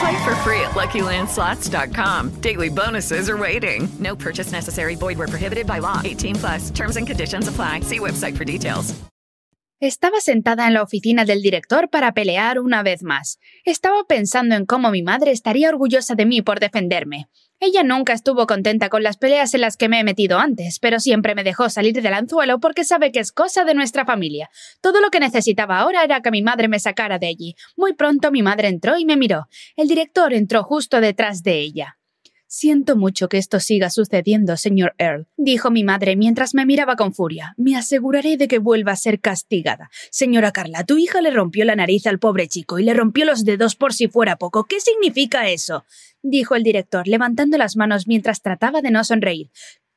Play for free at LuckyLandSlots.com. Daily bonuses are waiting. No purchase necessary. Void where prohibited by law. 18 plus. Terms and conditions apply. See website for details. Estaba sentada en la oficina del director para pelear una vez más. Estaba pensando en cómo mi madre estaría orgullosa de mí por defenderme. Ella nunca estuvo contenta con las peleas en las que me he metido antes, pero siempre me dejó salir del anzuelo porque sabe que es cosa de nuestra familia. Todo lo que necesitaba ahora era que mi madre me sacara de allí. Muy pronto mi madre entró y me miró. El director entró justo detrás de ella. Siento mucho que esto siga sucediendo, señor Earl, dijo mi madre mientras me miraba con furia. Me aseguraré de que vuelva a ser castigada. Señora Carla, tu hija le rompió la nariz al pobre chico y le rompió los dedos por si fuera poco. ¿Qué significa eso? dijo el director, levantando las manos mientras trataba de no sonreír.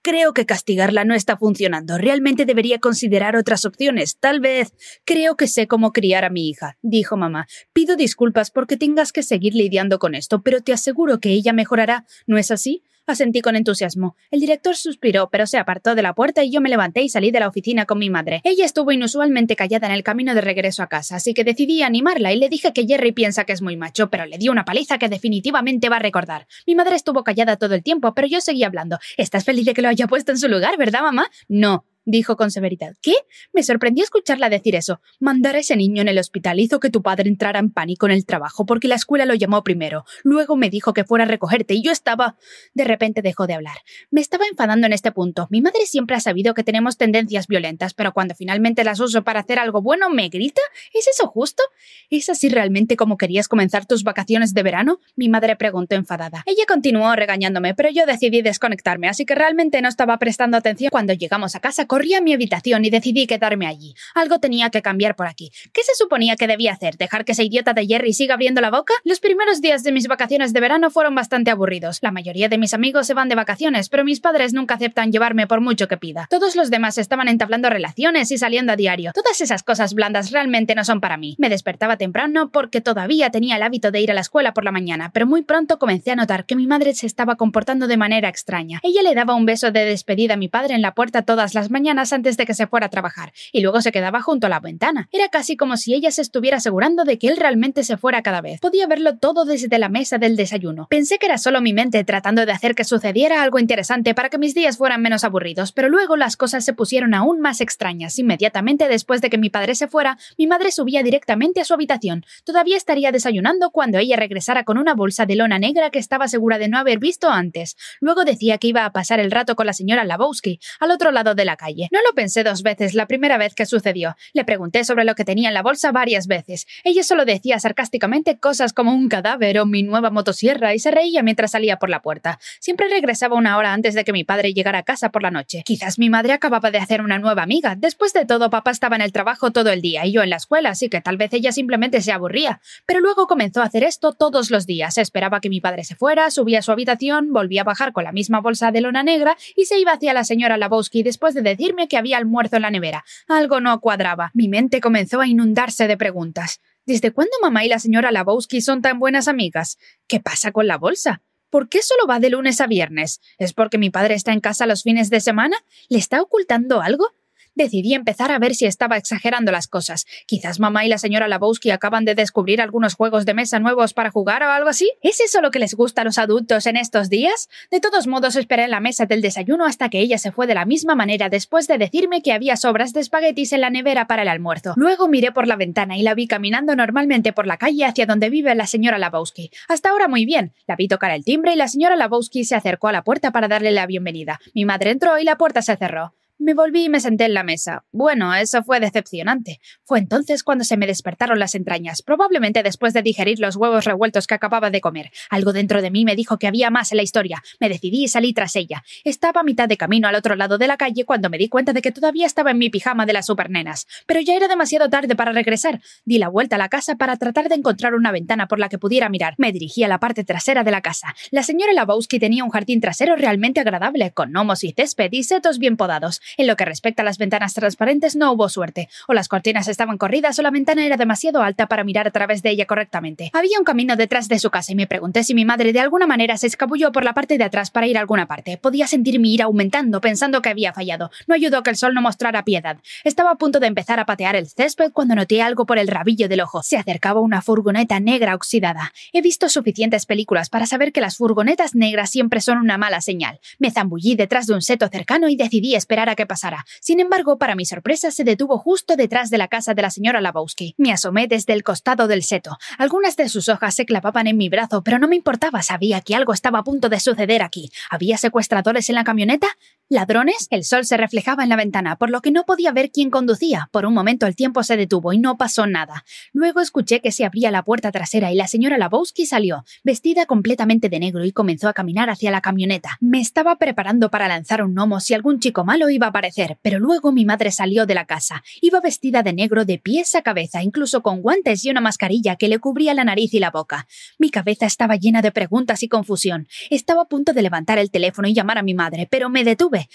Creo que castigarla no está funcionando. Realmente debería considerar otras opciones. Tal vez. Creo que sé cómo criar a mi hija, dijo mamá. Pido disculpas porque tengas que seguir lidiando con esto, pero te aseguro que ella mejorará. ¿No es así? Asentí con entusiasmo. El director suspiró, pero se apartó de la puerta y yo me levanté y salí de la oficina con mi madre. Ella estuvo inusualmente callada en el camino de regreso a casa, así que decidí animarla y le dije que Jerry piensa que es muy macho, pero le di una paliza que definitivamente va a recordar. Mi madre estuvo callada todo el tiempo, pero yo seguí hablando. ¿Estás feliz de que lo haya puesto en su lugar, verdad, mamá? No, dijo con severidad. ¿Qué? Me sorprendió escucharla decir eso. Mandar a ese niño en el hospital hizo que tu padre entrara en pánico en el trabajo porque la escuela lo llamó primero. Luego me dijo que fuera a recogerte y yo estaba. De repente dejó de hablar. Me estaba enfadando en este punto. Mi madre siempre ha sabido que tenemos tendencias violentas, pero cuando finalmente las uso para hacer algo bueno, ¿me grita? ¿Es eso justo? ¿Es así realmente como querías comenzar tus vacaciones de verano? Mi madre preguntó enfadada. Ella continuó regañándome, pero yo decidí desconectarme, así que realmente no estaba prestando atención. Cuando llegamos a casa, corrí a mi habitación y decidí quedarme allí. Algo tenía que cambiar por aquí. ¿Qué se suponía que debía hacer? ¿Dejar que ese idiota de Jerry siga abriendo la boca? Los primeros días de mis vacaciones de verano fueron bastante aburridos. La mayoría de mis amigos se van de vacaciones, pero mis padres nunca aceptan llevarme por mucho que pida. Todos los demás estaban entablando relaciones y saliendo a diario. Todas esas cosas blandas realmente no son para mí. Me despertaba temprano porque todavía tenía el hábito de ir a la escuela por la mañana, pero muy pronto comencé a notar que mi madre se estaba comportando de manera extraña. Ella le daba un beso de despedida a mi padre en la puerta todas las mañanas antes de que se fuera a trabajar, y luego se quedaba junto a la ventana. Era casi como si ella se estuviera asegurando de que él realmente se fuera cada vez. Podía verlo todo desde la mesa del desayuno. Pensé que era solo mi mente tratando de hacer que sucediera algo interesante para que mis días fueran menos aburridos, pero luego las cosas se pusieron aún más extrañas. Inmediatamente después de que mi padre se fuera, mi madre subía directamente a su habitación. Todavía estaría desayunando cuando ella regresara con una bolsa de lona negra que estaba segura de no haber visto antes. Luego decía que iba a pasar el rato con la señora Labowski, al otro lado de la calle. No lo pensé dos veces la primera vez que sucedió. Le pregunté sobre lo que tenía en la bolsa varias veces. Ella solo decía sarcásticamente cosas como un cadáver o mi nueva motosierra y se reía mientras salía por la puerta. Siempre regresaba una hora antes de que mi padre llegara a casa por la noche. Quizás mi madre acababa de hacer una nueva amiga. Después de todo, papá estaba en el trabajo todo el día y yo en la escuela, así que tal vez ella simplemente se aburría. Pero luego comenzó a hacer esto todos los días. Esperaba que mi padre se fuera, subía a su habitación, volvía a bajar con la misma bolsa de lona negra y se iba hacia la señora Labowski después de decirme que había almuerzo en la nevera. Algo no cuadraba. Mi mente comenzó a inundarse de preguntas. ¿Desde cuándo mamá y la señora Labowski son tan buenas amigas? ¿Qué pasa con la bolsa? ¿Por qué solo va de lunes a viernes? ¿Es porque mi padre está en casa los fines de semana? ¿Le está ocultando algo? Decidí empezar a ver si estaba exagerando las cosas. Quizás mamá y la señora Labowski acaban de descubrir algunos juegos de mesa nuevos para jugar o algo así. ¿Es eso lo que les gusta a los adultos en estos días? De todos modos, esperé en la mesa del desayuno hasta que ella se fue de la misma manera después de decirme que había sobras de espaguetis en la nevera para el almuerzo. Luego miré por la ventana y la vi caminando normalmente por la calle hacia donde vive la señora Labowski. Hasta ahora muy bien. La vi tocar el timbre y la señora Labowski se acercó a la puerta para darle la bienvenida. Mi madre entró y la puerta se cerró. Me volví y me senté en la mesa. Bueno, eso fue decepcionante. Fue entonces cuando se me despertaron las entrañas, probablemente después de digerir los huevos revueltos que acababa de comer. Algo dentro de mí me dijo que había más en la historia. Me decidí y salí tras ella. Estaba a mitad de camino al otro lado de la calle cuando me di cuenta de que todavía estaba en mi pijama de las supernenas. Pero ya era demasiado tarde para regresar. Di la vuelta a la casa para tratar de encontrar una ventana por la que pudiera mirar. Me dirigí a la parte trasera de la casa. La señora Labowski tenía un jardín trasero realmente agradable, con gnomos y césped y setos bien podados. En lo que respecta a las ventanas transparentes no hubo suerte. O las cortinas estaban corridas o la ventana era demasiado alta para mirar a través de ella correctamente. Había un camino detrás de su casa y me pregunté si mi madre de alguna manera se escabulló por la parte de atrás para ir a alguna parte. Podía sentir mi ira aumentando pensando que había fallado. No ayudó que el sol no mostrara piedad. Estaba a punto de empezar a patear el césped cuando noté algo por el rabillo del ojo. Se acercaba una furgoneta negra oxidada. He visto suficientes películas para saber que las furgonetas negras siempre son una mala señal. Me zambullí detrás de un seto cercano y decidí esperar a pasara. Sin embargo, para mi sorpresa, se detuvo justo detrás de la casa de la señora Labowski. Me asomé desde el costado del seto. Algunas de sus hojas se clavaban en mi brazo, pero no me importaba. Sabía que algo estaba a punto de suceder aquí. ¿Había secuestradores en la camioneta? ¿Ladrones? El sol se reflejaba en la ventana, por lo que no podía ver quién conducía. Por un momento el tiempo se detuvo y no pasó nada. Luego escuché que se abría la puerta trasera y la señora Labowski salió, vestida completamente de negro y comenzó a caminar hacia la camioneta. Me estaba preparando para lanzar un gnomo si algún chico malo iba aparecer, pero luego mi madre salió de la casa. Iba vestida de negro de pies a cabeza, incluso con guantes y una mascarilla que le cubría la nariz y la boca. Mi cabeza estaba llena de preguntas y confusión. Estaba a punto de levantar el teléfono y llamar a mi madre, pero me detuve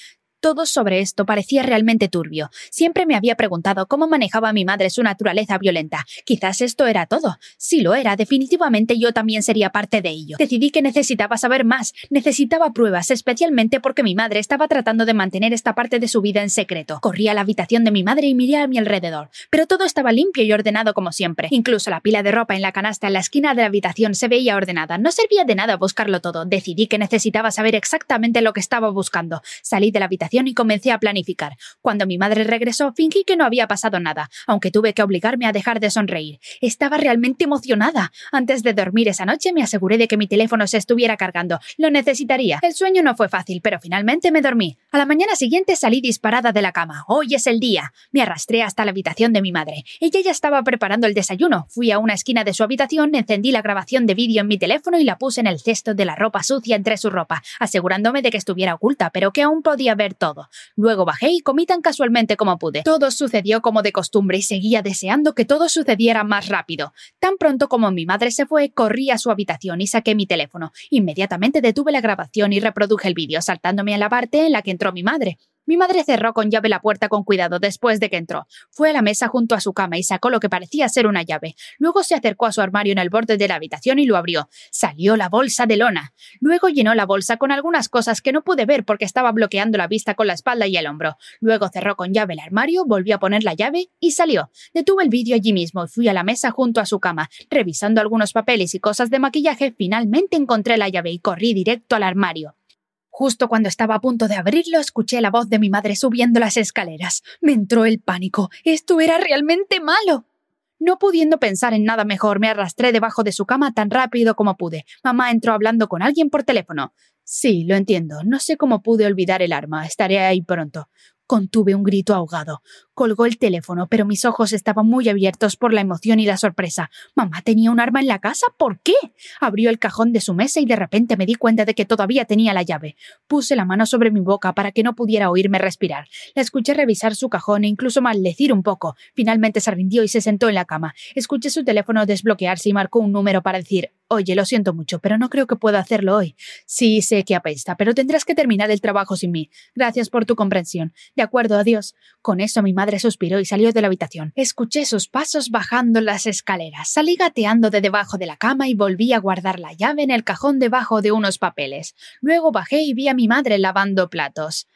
todo sobre esto parecía realmente turbio. Siempre me había preguntado cómo manejaba mi madre su naturaleza violenta. Quizás esto era todo. Si lo era, definitivamente yo también sería parte de ello. Decidí que necesitaba saber más, necesitaba pruebas, especialmente porque mi madre estaba tratando de mantener esta parte de su vida en secreto. Corrí a la habitación de mi madre y miré a mi alrededor, pero todo estaba limpio y ordenado como siempre. Incluso la pila de ropa en la canasta en la esquina de la habitación se veía ordenada. No servía de nada buscarlo todo. Decidí que necesitaba saber exactamente lo que estaba buscando. Salí de la habitación y comencé a planificar. Cuando mi madre regresó, fingí que no había pasado nada, aunque tuve que obligarme a dejar de sonreír. Estaba realmente emocionada. Antes de dormir esa noche me aseguré de que mi teléfono se estuviera cargando. Lo necesitaría. El sueño no fue fácil, pero finalmente me dormí. A la mañana siguiente salí disparada de la cama. Hoy es el día. Me arrastré hasta la habitación de mi madre. Ella ya estaba preparando el desayuno. Fui a una esquina de su habitación, encendí la grabación de vídeo en mi teléfono y la puse en el cesto de la ropa sucia entre su ropa, asegurándome de que estuviera oculta, pero que aún podía ver todo. Luego bajé y comí tan casualmente como pude. Todo sucedió como de costumbre y seguía deseando que todo sucediera más rápido. Tan pronto como mi madre se fue, corrí a su habitación y saqué mi teléfono. Inmediatamente detuve la grabación y reproduje el vídeo, saltándome a la parte en la que entró mi madre. Mi madre cerró con llave la puerta con cuidado después de que entró. Fue a la mesa junto a su cama y sacó lo que parecía ser una llave. Luego se acercó a su armario en el borde de la habitación y lo abrió. Salió la bolsa de lona. Luego llenó la bolsa con algunas cosas que no pude ver porque estaba bloqueando la vista con la espalda y el hombro. Luego cerró con llave el armario, volvió a poner la llave y salió. Detuve el vídeo allí mismo y fui a la mesa junto a su cama. Revisando algunos papeles y cosas de maquillaje, finalmente encontré la llave y corrí directo al armario. Justo cuando estaba a punto de abrirlo, escuché la voz de mi madre subiendo las escaleras. Me entró el pánico. Esto era realmente malo. No pudiendo pensar en nada mejor, me arrastré debajo de su cama tan rápido como pude. Mamá entró hablando con alguien por teléfono. Sí, lo entiendo. No sé cómo pude olvidar el arma. Estaré ahí pronto. Contuve un grito ahogado. Colgó el teléfono, pero mis ojos estaban muy abiertos por la emoción y la sorpresa. ¿Mamá tenía un arma en la casa? ¿Por qué? Abrió el cajón de su mesa y de repente me di cuenta de que todavía tenía la llave. Puse la mano sobre mi boca para que no pudiera oírme respirar. La escuché revisar su cajón e incluso maldecir un poco. Finalmente se rindió y se sentó en la cama. Escuché su teléfono desbloquearse y marcó un número para decir Oye, lo siento mucho, pero no creo que pueda hacerlo hoy. Sí, sé que apesta, pero tendrás que terminar el trabajo sin mí. Gracias por tu comprensión. De acuerdo, adiós. Con eso mi madre suspiró y salió de la habitación. Escuché sus pasos bajando las escaleras. Salí gateando de debajo de la cama y volví a guardar la llave en el cajón debajo de unos papeles. Luego bajé y vi a mi madre lavando platos.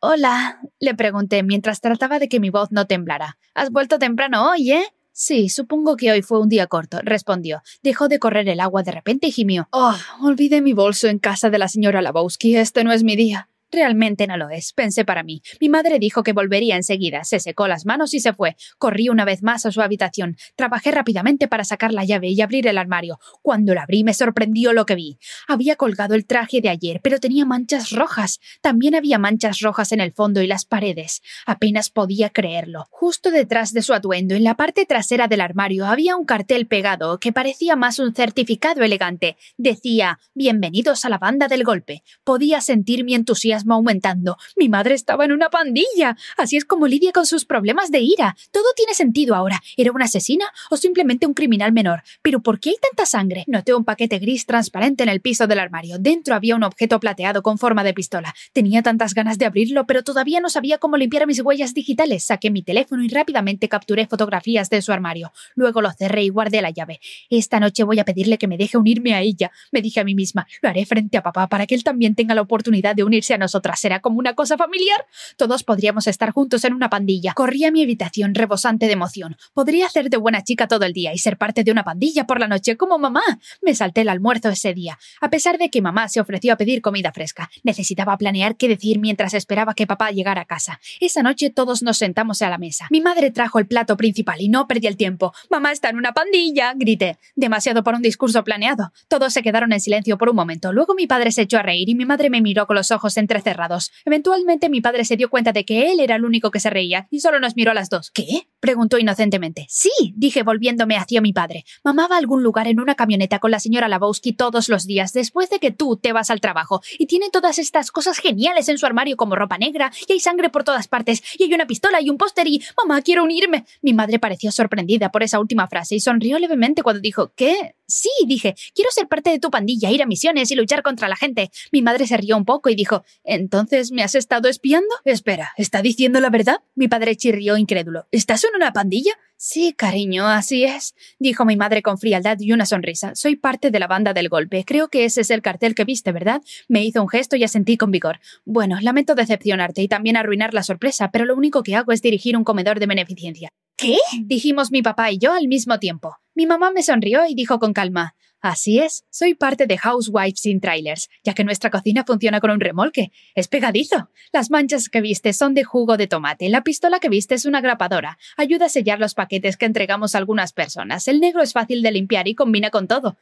Hola, le pregunté mientras trataba de que mi voz no temblara. Has vuelto temprano hoy, ¿eh? Sí, supongo que hoy fue un día corto, respondió. Dejó de correr el agua de repente y gimió. Oh, olvidé mi bolso en casa de la señora Labowski. Este no es mi día. Realmente no lo es, pensé para mí. Mi madre dijo que volvería enseguida, se secó las manos y se fue. Corrí una vez más a su habitación. Trabajé rápidamente para sacar la llave y abrir el armario. Cuando la abrí me sorprendió lo que vi. Había colgado el traje de ayer, pero tenía manchas rojas. También había manchas rojas en el fondo y las paredes. Apenas podía creerlo. Justo detrás de su atuendo, en la parte trasera del armario, había un cartel pegado que parecía más un certificado elegante. Decía Bienvenidos a la banda del golpe. Podía sentir mi entusiasmo aumentando. Mi madre estaba en una pandilla. Así es como lidia con sus problemas de ira. Todo tiene sentido ahora. ¿Era una asesina o simplemente un criminal menor? Pero ¿por qué hay tanta sangre? Noté un paquete gris transparente en el piso del armario. Dentro había un objeto plateado con forma de pistola. Tenía tantas ganas de abrirlo, pero todavía no sabía cómo limpiar mis huellas digitales. Saqué mi teléfono y rápidamente capturé fotografías de su armario. Luego lo cerré y guardé la llave. Esta noche voy a pedirle que me deje unirme a ella. Me dije a mí misma, lo haré frente a papá para que él también tenga la oportunidad de unirse a nosotros nosotras será como una cosa familiar. Todos podríamos estar juntos en una pandilla. Corrí a mi habitación rebosante de emoción. Podría hacer de buena chica todo el día y ser parte de una pandilla por la noche como mamá. Me salté el almuerzo ese día, a pesar de que mamá se ofreció a pedir comida fresca. Necesitaba planear qué decir mientras esperaba que papá llegara a casa. Esa noche todos nos sentamos a la mesa. Mi madre trajo el plato principal y no perdí el tiempo. Mamá está en una pandilla, grité. Demasiado por un discurso planeado. Todos se quedaron en silencio por un momento. Luego mi padre se echó a reír y mi madre me miró con los ojos entre cerrados. Eventualmente mi padre se dio cuenta de que él era el único que se reía y solo nos miró a las dos. ¿Qué? preguntó inocentemente. Sí, dije volviéndome hacia mi padre. Mamá va a algún lugar en una camioneta con la señora Labowski todos los días después de que tú te vas al trabajo y tiene todas estas cosas geniales en su armario como ropa negra y hay sangre por todas partes y hay una pistola y un póster y mamá quiero unirme. Mi madre pareció sorprendida por esa última frase y sonrió levemente cuando dijo ¿Qué? Sí, dije, quiero ser parte de tu pandilla, ir a misiones y luchar contra la gente. Mi madre se rió un poco y dijo ¿Entonces me has estado espiando? Espera, ¿está diciendo la verdad? Mi padre chirrió incrédulo. ¿Estás en una pandilla? Sí, cariño, así es, dijo mi madre con frialdad y una sonrisa. Soy parte de la banda del golpe. Creo que ese es el cartel que viste, ¿verdad? Me hizo un gesto y asentí con vigor. Bueno, lamento decepcionarte y también arruinar la sorpresa, pero lo único que hago es dirigir un comedor de beneficencia. ¿Qué? dijimos mi papá y yo al mismo tiempo. Mi mamá me sonrió y dijo con calma Así es, soy parte de Housewives in Trailers, ya que nuestra cocina funciona con un remolque. Es pegadizo. Las manchas que viste son de jugo de tomate, la pistola que viste es una grapadora. Ayuda a sellar los paquetes que entregamos a algunas personas. El negro es fácil de limpiar y combina con todo.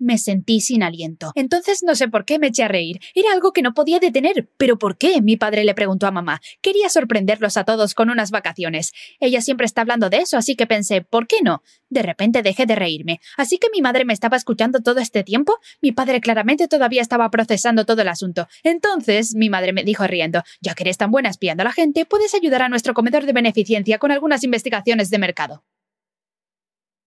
Me sentí sin aliento. Entonces no sé por qué me eché a reír. Era algo que no podía detener. ¿Pero por qué? Mi padre le preguntó a mamá. Quería sorprenderlos a todos con unas vacaciones. Ella siempre está hablando de eso, así que pensé, ¿por qué no? De repente dejé de reírme. Así que mi madre me estaba escuchando todo este tiempo. Mi padre claramente todavía estaba procesando todo el asunto. Entonces, mi madre me dijo riendo, ya que eres tan buena espiando a la gente, puedes ayudar a nuestro comedor de beneficencia con algunas investigaciones de mercado.